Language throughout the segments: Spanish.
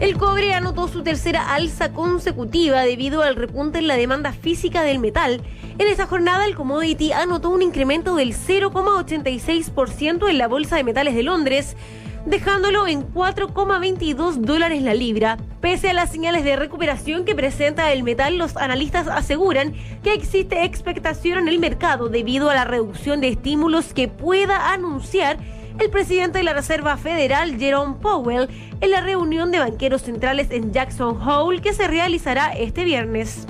El cobre anotó su tercera alza consecutiva debido al repunte en la demanda física del metal. En esa jornada, el commodity anotó un incremento del 0,86% en la Bolsa de Metales de Londres, dejándolo en 4,22 dólares la libra. Pese a las señales de recuperación que presenta el metal, los analistas aseguran que existe expectación en el mercado debido a la reducción de estímulos que pueda anunciar el presidente de la Reserva Federal, Jerome Powell, en la reunión de banqueros centrales en Jackson Hole que se realizará este viernes.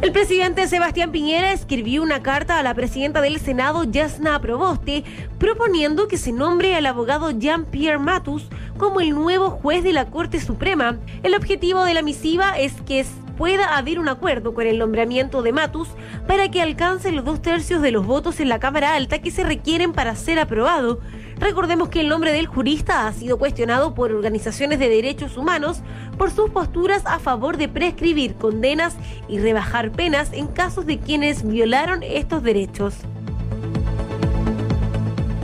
El presidente Sebastián Piñera escribió una carta a la presidenta del Senado, Yasna Proboste, proponiendo que se nombre al abogado Jean-Pierre Matus como el nuevo juez de la Corte Suprema. El objetivo de la misiva es que pueda haber un acuerdo con el nombramiento de Matus para que alcance los dos tercios de los votos en la Cámara Alta que se requieren para ser aprobado. Recordemos que el nombre del jurista ha sido cuestionado por organizaciones de derechos humanos por sus posturas a favor de prescribir condenas y rebajar penas en casos de quienes violaron estos derechos.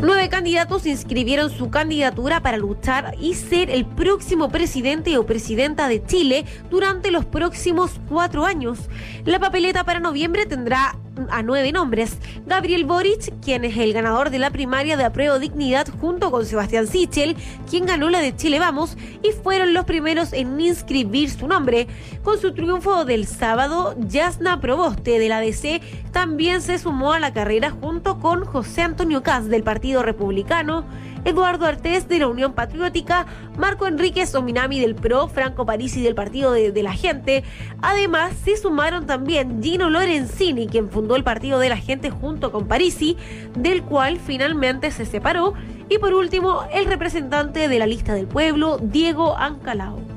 Nueve candidatos inscribieron su candidatura para luchar y ser el próximo presidente o presidenta de Chile durante los próximos cuatro años. La papeleta para noviembre tendrá a nueve nombres. Gabriel Boric, quien es el ganador de la primaria de apruebo dignidad junto con Sebastián Sichel, quien ganó la de Chile Vamos y fueron los primeros en inscribir su nombre. Con su triunfo del sábado, Yasna Proboste de la DC también se sumó a la carrera junto con José Antonio Caz del Partido Republicano. Eduardo Artés de la Unión Patriótica, Marco Enríquez Ominami del PRO, Franco Parisi del Partido de, la Gente. Además, se sumaron también Gino Lorenzini, quien fundó el Partido de la Gente junto con Parisi, del cual finalmente se separó. Y por último, el representante de la lista del pueblo, Diego Ancalao.